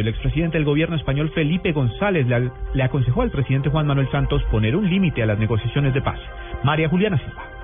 El expresidente del gobierno español Felipe González le, aconsejó al presidente Juan Manuel Santos poner un límite a las negociaciones de paz. María Juliana Silva.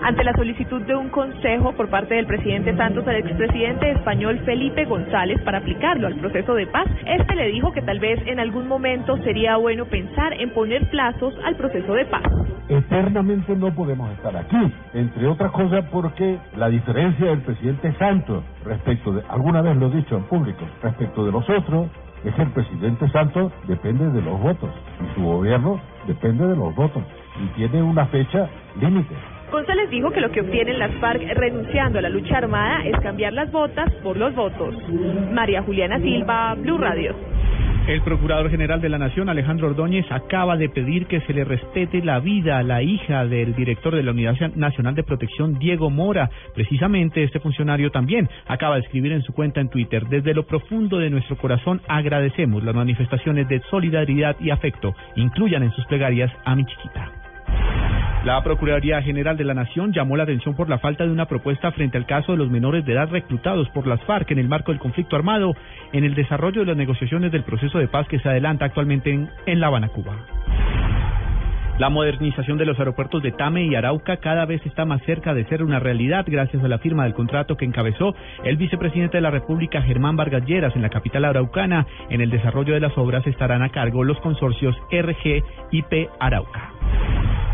Ante la solicitud de un consejo por parte del presidente Santos al expresidente español Felipe González para aplicarlo al proceso de paz, este le dijo que tal vez en algún momento sería bueno pensar en poner plazos al proceso de paz. Eternamente no podemos estar aquí, entre otras cosas porque la diferencia del presidente Santos respecto de, alguna vez lo he dicho en público, respecto de los otros, es que el presidente Santos depende de los votos y su gobierno depende de los votos y tiene una fecha límite. González dijo que lo que obtienen las FARC renunciando a la lucha armada es cambiar las botas por los votos. María Juliana Silva, Blue Radio. El Procurador General de la Nación, Alejandro Ordóñez, acaba de pedir que se le respete la vida a la hija del director de la Unidad Nacional de Protección, Diego Mora. Precisamente este funcionario también acaba de escribir en su cuenta en Twitter, desde lo profundo de nuestro corazón agradecemos las manifestaciones de solidaridad y afecto. Incluyan en sus plegarias a mi chiquita. La Procuraduría General de la Nación llamó la atención por la falta de una propuesta frente al caso de los menores de edad reclutados por las FARC en el marco del conflicto armado en el desarrollo de las negociaciones del proceso de paz que se adelanta actualmente en, La Habana, Cuba. La modernización de los aeropuertos de Tame y Arauca cada vez está más cerca de ser una realidad gracias a la firma del contrato que encabezó el vicepresidente de la República, Germán Vargas Lleras, en la capital araucana. En el desarrollo de las obras estarán a cargo los consorcios RG y P Arauca.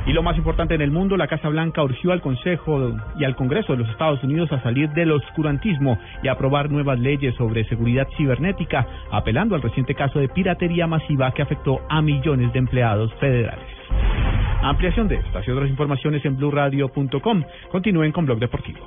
Y lo más importante en el mundo, la Casa Blanca urgió al Consejo y al Congreso de los Estados Unidos a salir del oscurantismo y aprobar nuevas leyes sobre seguridad cibernética, apelando al reciente caso de piratería masiva que afectó a millones de empleados federales. Ampliación de estas y otras informaciones en blurradio.com. Continúen con Blog Deportivo.